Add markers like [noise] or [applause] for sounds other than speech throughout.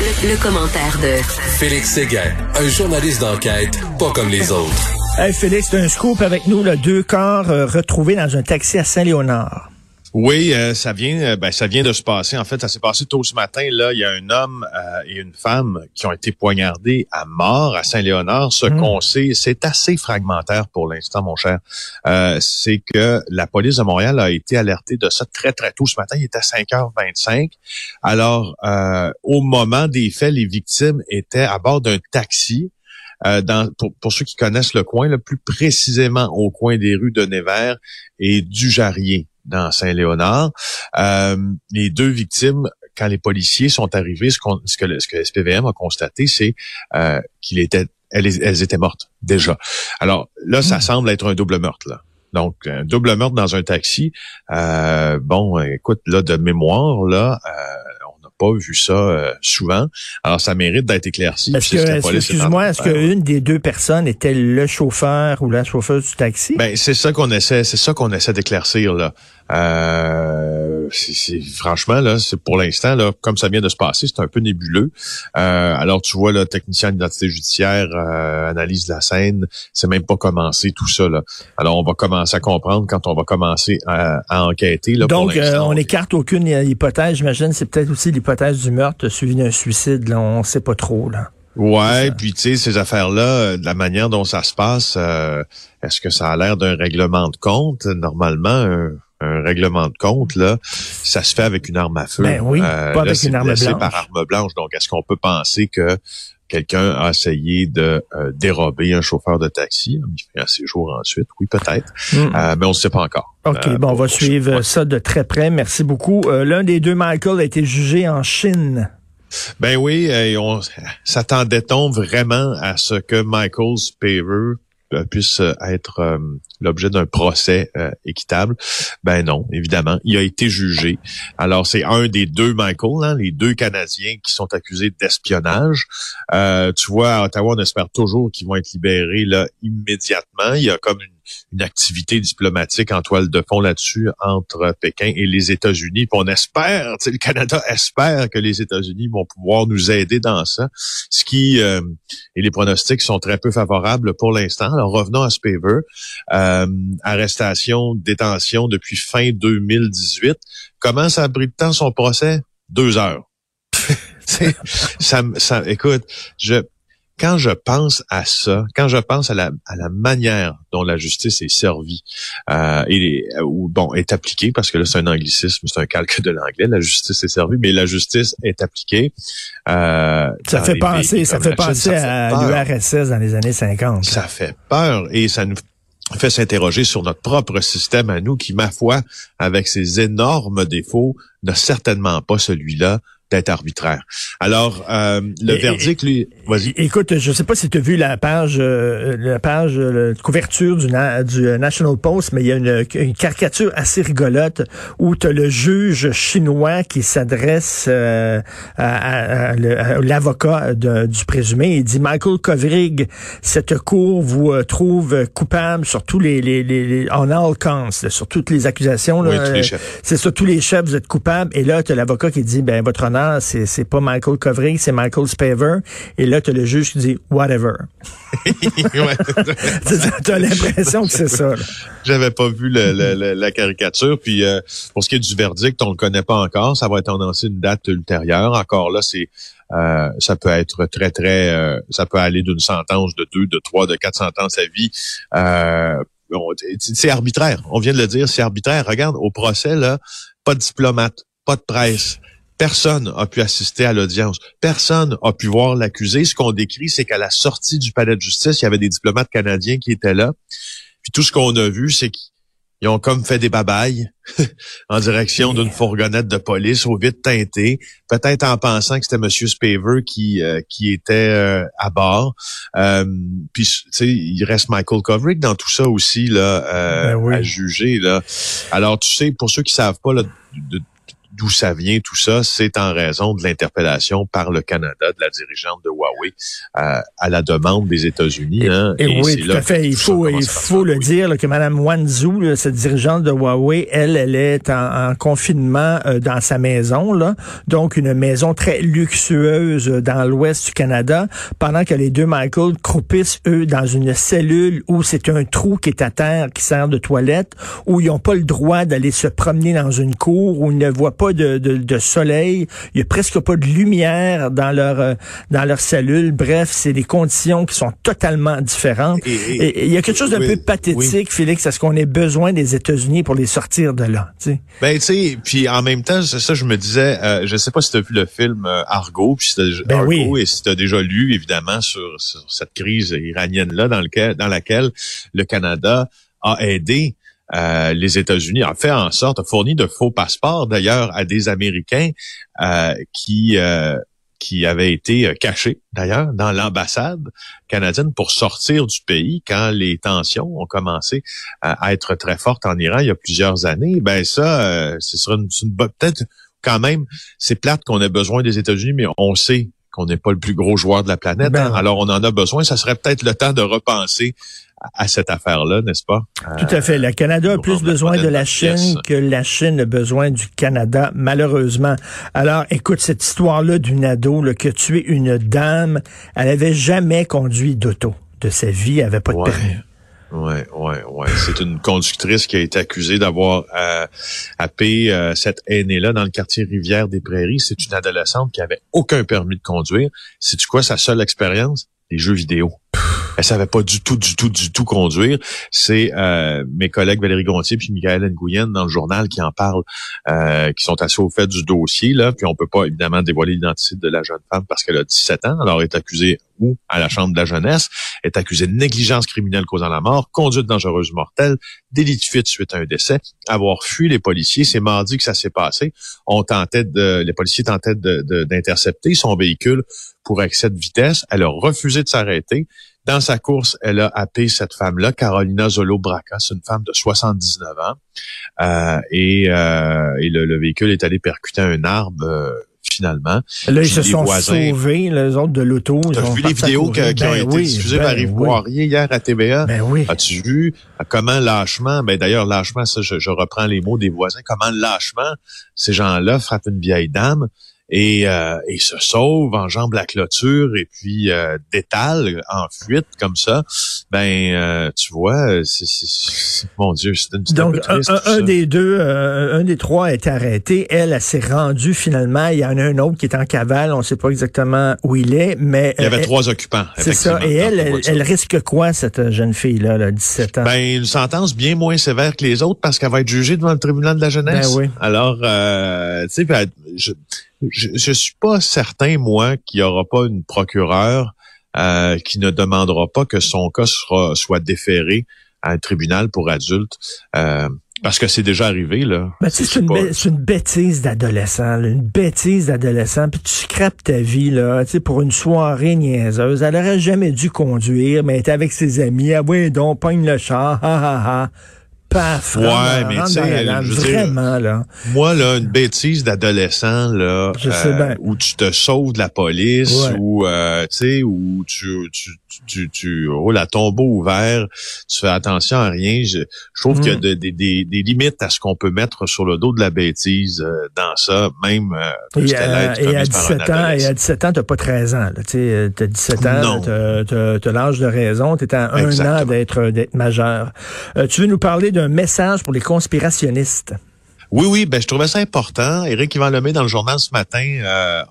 Le, le commentaire de Félix Séguin, un journaliste d'enquête pas comme les autres. Hey Félix, un scoop avec nous, là, deux corps euh, retrouvés dans un taxi à Saint-Léonard. Oui, euh, ça vient, euh, ben, ça vient de se passer. En fait, ça s'est passé tôt ce matin. Là, il y a un homme euh, et une femme qui ont été poignardés à mort à Saint-Léonard. Ce Mm. qu'on sait, c'est assez fragmentaire pour l'instant, mon cher. c'est que la police de Montréal a été alertée de ça très très tôt ce matin. Il était à 5h25. Alors, au moment des faits, les victimes étaient à bord d'un taxi. Euh, dans, pour, pour, ceux qui connaissent le coin, le plus précisément au coin des rues de Nevers et du Jarrier dans Saint-Léonard. Euh, les deux victimes, quand les policiers sont arrivés, ce, ce que, le, ce que SPVM a constaté, c'est euh, qu'il était, elles, elles, étaient mortes déjà. Alors là, ça mmh. semble être un double meurtre. Là. Donc, un double meurtre dans un taxi. Euh, bon, écoute, là, de mémoire, là, euh, pas vu ça euh, souvent. Alors, ça mérite d'être éclairci. Est-ce que, est excuse-moi, est-ce qu'une des deux personnes était le chauffeur ou la chauffeuse du taxi? Ben, c'est ça qu'on essaie, c'est ça qu'on essaie d'éclaircir, là. Euh, c'est, franchement, là, c'est pour l'instant, là, comme ça vient de se passer, c'est un peu nébuleux. Euh, alors, tu vois, le technicien d'identité judiciaire euh, analyse la scène, c'est même pas commencé tout ça, là. Alors, on va commencer à comprendre quand on va commencer à, à enquêter, là, Donc, pour on n'écarte aucune hypothèse, j'imagine, c'est peut-être aussi l'hypothèse du meurtre suivi d'un suicide, là, on sait pas trop, là. Ouais, puis tu sais ces affaires-là, de la manière dont ça se passe, euh, est-ce que ça a l'air d'un règlement de compte Normalement, un, un, règlement de compte là, ça se fait avec une arme à feu. Ben oui, euh, pas là, avec une arme blanche. par arme blanche. Donc, est-ce qu'on peut penser que quelqu'un a essayé de euh, dérober un chauffeur de taxi, il fait un séjour ensuite, oui peut-être, mm. euh, mais on ne sait pas encore. OK, euh, bon, on va suivre ça de très près. Merci beaucoup. L'un des deux, Michael, a été jugé en Chine. Ben oui, et on s'attendait-on vraiment à ce que Michael Spaver puisse être euh, l'objet d'un procès euh, équitable? Ben non, évidemment. Il a été jugé. Alors, c'est un des deux Michael, hein, les deux Canadiens qui sont accusés d'espionnage. Euh, tu vois, à Ottawa, on espère toujours qu'ils vont être libérés là immédiatement. Il y a comme une une activité diplomatique en toile de fond là-dessus entre Pékin et les États-Unis. On espère, le Canada [laughs] espère que les États-Unis vont pouvoir nous aider dans ça, ce qui euh, et les pronostics sont très peu favorables pour l'instant. Alors revenons à Spaver, euh, arrestation, détention depuis fin 2018. Comment ça a pris de temps son procès? Deux heures. [laughs] ça, ça, écoute, je quand je pense à ça, quand je pense à la, à la manière dont la justice est servie euh, et ou bon est appliquée, parce que là c'est un anglicisme, c'est un calque de l'anglais, la justice est servie, mais la justice est appliquée. Euh, ça fait penser, ça fait penser à l'URSS dans les années 50. Ça fait peur et ça nous fait s'interroger sur notre propre système à nous, qui ma foi, avec ses énormes défauts, n'a certainement pas celui-là d'être arbitraire. Alors, euh, le verdict, lui, vas-y. Écoute, je sais pas si tu as vu la page, euh, la page euh, couverture du, na du National Post, mais il y a une, une caricature assez rigolote où tu as le juge chinois qui s'adresse euh, à, à, à l'avocat du présumé. Il dit, Michael Kovrig, cette cour vous euh, trouve coupable sur tous les, les, les, les on all counts, sur toutes les accusations. Oui, c'est sur tous les chefs, vous êtes coupable. Et là, tu as l'avocat qui dit, ben votre honneur, c'est pas Michael Kovrig, c'est Michael Spaver. Et là, tu as le juge qui dit whatever. [laughs] tu as l'impression que c'est ça. J'avais pas vu le, le, la caricature. Puis euh, pour ce qui est du verdict, on le connaît pas encore. Ça va être annoncé une date ultérieure. Encore là, c'est euh, ça peut être très, très... Euh, ça peut aller d'une sentence de deux, de trois, de quatre sentences à vie. Euh, c'est arbitraire. On vient de le dire, c'est arbitraire. Regarde, au procès, là, pas de diplomate, pas de presse. Personne a pu assister à l'audience. Personne a pu voir l'accusé. Ce qu'on décrit, c'est qu'à la sortie du palais de justice, il y avait des diplomates canadiens qui étaient là. Puis tout ce qu'on a vu, c'est ils ont comme fait des babayes [laughs] en direction d'une fourgonnette de police au vide teinté, peut-être en pensant que c'était Monsieur Spaver qui euh, qui était euh, à bord. Euh, puis tu sais, il reste Michael Kovrig dans tout ça aussi là Ben oui. à juger là. Alors tu sais, pour ceux qui savent pas là, de- d'où ça vient tout ça, c'est en raison de l'interpellation par le Canada de la dirigeante de Huawei euh, à la demande des États-Unis. Hein, Et, oui, tout à fait. Il faut, il faut le dire là, que Mme Wanzhou, là, cette dirigeante de Huawei, elle, elle est en, en confinement euh, dans sa maison, là, donc une maison très luxueuse euh, dans l'ouest du Canada, pendant que les deux Michael croupissent, eux, dans une cellule où c'est un trou qui est à terre, qui sert de toilette, où ils n'ont pas le droit d'aller se promener dans une cour, où ils ne voient pas de, de, de soleil, il y a presque pas de lumière dans leur, euh, dans leur cellule. Bref, c'est des conditions qui sont totalement différentes. Et- il y a quelque chose d'un oui, peu pathétique, Félix, à ce qu'on ait besoin des États-Unis pour les sortir de là. tu sais. Ben tu sais, puis en même temps, c'est ça je me disais, euh, je sais pas si tu as vu le film euh, Argo, puis si Ben Argo oui. et si tu as déjà lu évidemment sur, sur cette crise iranienne là dans lequel dans laquelle le Canada a aidé euh, les États-Unis, a fait en sorte, a fourni de faux passeports d'ailleurs à des Américains euh, qui euh, qui avaient été euh, cachés d'ailleurs dans l'ambassade canadienne pour sortir du pays quand les tensions ont commencé à, être très fortes en Iran il y a plusieurs années. Ben ça, euh, ce sera une, c'est une peut-être quand même, c'est plate qu'on ait besoin des États-Unis, mais on sait qu'on n'est pas le plus gros joueur de la planète. Ben hein. Alors on en a besoin. Ça serait peut-être le temps de repenser à, cette affaire-là, n'est-ce pas? Tout à fait. Le Canada a plus besoin de la Chine pièce. que la Chine a besoin du Canada, malheureusement. Alors, écoute, cette histoire-là d'une ado là, qui a tué une dame, elle avait jamais conduit d'auto de sa vie, elle avait pas de permis. Ouais, ouais, ouais. C'est une conductrice qui a été accusée d'avoir euh, happé euh, cette aînée-là dans le quartier Rivière des Prairies. C'est une adolescente qui avait aucun permis de conduire. C'est tu quoi sa seule expérience? Les jeux vidéo. Elle savait pas du tout, du tout, du tout conduire. C'est euh, mes collègues Valérie Gontier puis Michael Nguyen dans le journal qui en parlent, euh, qui sont assez au fait du dossier là. Puis on peut pas évidemment dévoiler l'identité de la jeune femme parce qu'elle a 17 ans. Alors elle est accusée ou à la chambre de la jeunesse, est accusée de négligence criminelle causant la mort, conduite dangereuse mortelle, délit de fuite suite à un décès, avoir fui les policiers. C'est mardi que ça s'est passé. On tentait de, les policiers tentaient de- de- d'intercepter son véhicule pour excès de vitesse. Elle a refusé de s'arrêter. Dans sa course, elle a happé cette femme-là, Carolina Zolo Braca. C'est une femme de 79 ans. Euh, et euh, et le, le véhicule est allé percuter un arbre euh, finalement. Là, ils se sont voisins- sauvés, les autres de l'auto. T'as sont vu les vidéos qui ont Ben été oui, diffusées ben par Yves oui. Poirier hier à TVA? Ben oui. As-tu vu comment lâchement, ben d'ailleurs lâchement, ça je, je reprends les mots des voisins, comment lâchement ces gens-là frappent une vieille dame et, euh, et se sauvent, enjambent la clôture et puis euh, détalent en fuite comme ça. Ben euh, tu vois, c'est, mon Dieu, c'est une petite Donc, un triste, un- des deux, euh, un des trois a été arrêté. Elle, elle s'est rendue finalement. Il y en a un autre qui est en cavale. On ne sait pas exactement où il est, mais Il y avait euh, trois occupants. C'est ça. Et elle, elle, risque quoi, cette jeune fille-là, là, 17 ans? Ben, une sentence bien moins sévère que les autres parce qu'elle va être jugée devant le tribunal de la jeunesse. Ben oui. Alors, euh, tu sais, ben, je, je, je suis pas certain, moi, qu'il y aura pas une procureure euh, qui ne demandera pas que son cas sera, soit déféré à un tribunal pour adultes. euh, parce que c'est déjà arrivé, là. Ben, tu sais, c'est une, pas- bêtise d'adolescent, une bêtise d'adolescent, puis tu scrapes ta vie là, tu sais, pour une soirée niaiseuse. Elle aurait jamais dû conduire, mais elle était avec ses amis. Ah oui, donc, pogne le char, ha ha ha. Paf, Ouais, mais tu sais, vraiment, là. Moi, là, une bêtise d'adolescent, là, euh, Je sais bien. où tu te sauves de la police, ou euh, tu sais, où tu, tu, tu, tu, roules à tombeau ouvert, tu fais attention à rien. Je, je trouve Mm. qu'il y a de- des- limites à ce qu'on peut mettre sur le dos de la bêtise euh, dans ça, même euh, Et, qu'elle euh, et à commise par un 17 ans, et à 17 ans, t'as pas 13 ans. Tu euh, t'as 17 ans, t'as, l'âge de raison, t'es à un an d'être, d'être majeur. Euh, tu veux nous parler d'un message pour les conspirationnistes? Oui, oui, ben je trouvais ça important. Éric Yvan Lemay, dans le journal ce matin, a,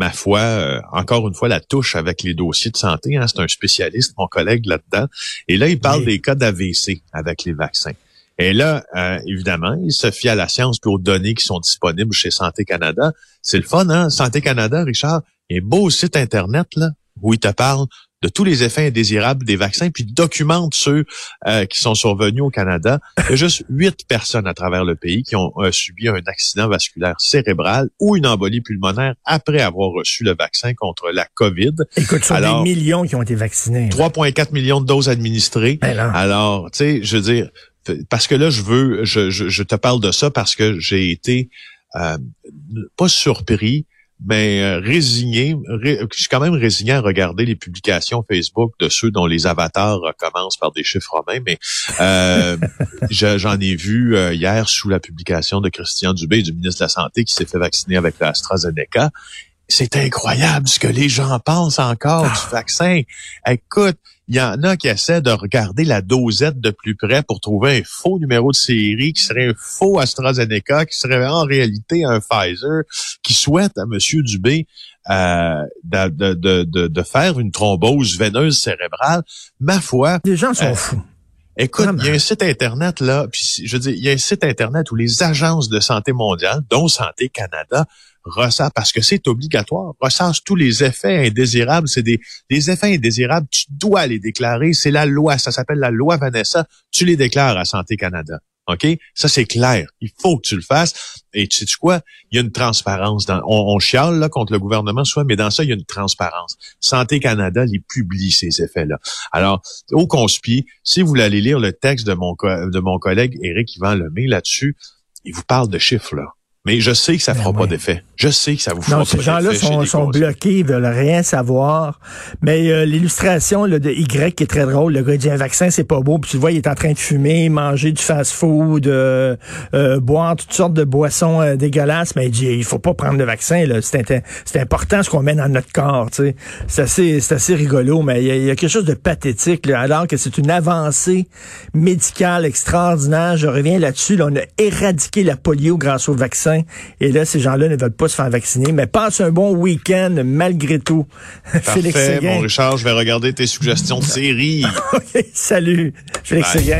ma foi, euh, encore une fois, la touche avec les dossiers de santé. Hein. C'est un spécialiste, mon collègue là-dedans. Et là, il parle Oui. des cas d'AVC avec les vaccins. Et là, euh, évidemment, il se fie à la science puis aux données qui sont disponibles chez Santé Canada. C'est le fun, hein? Santé Canada, Richard, un beau site Internet, là, où il te parle de tous les effets indésirables des vaccins, puis documente ceux euh, qui sont survenus au Canada. Il y a juste huit personnes à travers le pays qui ont euh, subi un accident vasculaire cérébral ou une embolie pulmonaire après avoir reçu le vaccin contre la COVID. Écoute, sur des millions qui ont été vaccinés. 3,4 millions de doses administrées. Ben Alors, tu sais, je veux dire, parce que là, je veux, je, je, te parle de ça parce que j'ai été euh, pas surpris, mais euh, résigné, je suis quand même résigné à regarder les publications Facebook de ceux dont les avatars commencent par des chiffres romains, mais euh, [laughs] j'en ai vu euh, hier sous la publication de Christian Dubé, du ministre de la Santé, qui s'est fait vacciner avec l'AstraZeneca. C'est incroyable ce que les gens pensent encore du ah. vaccin. Écoute, il y en a qui essaient de regarder la dosette de plus près pour trouver un faux numéro de série qui serait un faux AstraZeneca, qui serait en réalité un Pfizer, qui souhaite à M. Dubé euh, de, de, de, de, faire une thrombose veineuse cérébrale. Ma foi... Les gens sont euh, fous. Écoute, il y a un site internet là, puis je veux dire, il y a un site internet où les agences de santé mondiale, dont Santé Canada, ressasse, parce que c'est obligatoire, ressasse tous les effets indésirables. C'est des, effets indésirables, tu dois les déclarer. C'est la loi, ça s'appelle la loi Vanessa. Tu les déclares à Santé Canada. OK? Ça, c'est clair. Il faut que tu le fasses. Et tu sais quoi? Il y a une transparence. Dans, on, chiale là, contre le gouvernement, soit, mais dans ça, il y a une transparence. Santé Canada les publie, ces effets-là. Alors, au conspi, si vous voulez aller lire le texte de mon, de mon collègue Éric Yvan Lemay là-dessus, il vous parle de chiffres, là. Mais je sais que ça fera ben pas d'effet. Je sais que ça vous fera non, pas d'effet. Ces gens-là sont, sont bloqués, ils veulent rien savoir. Mais euh, l'illustration de Y qui est très drôle, le gars dit un vaccin, c'est pas beau. Puis tu vois, il est en train de fumer, manger du fast-food, euh, euh, boire toutes sortes de boissons dégueulasses. Mais il dit, il faut pas prendre le vaccin. C'est important ce qu'on met dans notre corps. C'est assez, assez rigolo, mais il y, a, quelque chose de pathétique. alors que c'est une avancée médicale extraordinaire. Je reviens là-dessus. on a éradiqué la polio grâce au vaccin et là, ces gens-là ne veulent pas se faire vacciner. Mais passe un bon week-end malgré tout. [laughs] Parfait, Félix Seguin. Bon, Richard, je vais regarder tes suggestions de série. [laughs] salut, Félix Seguin.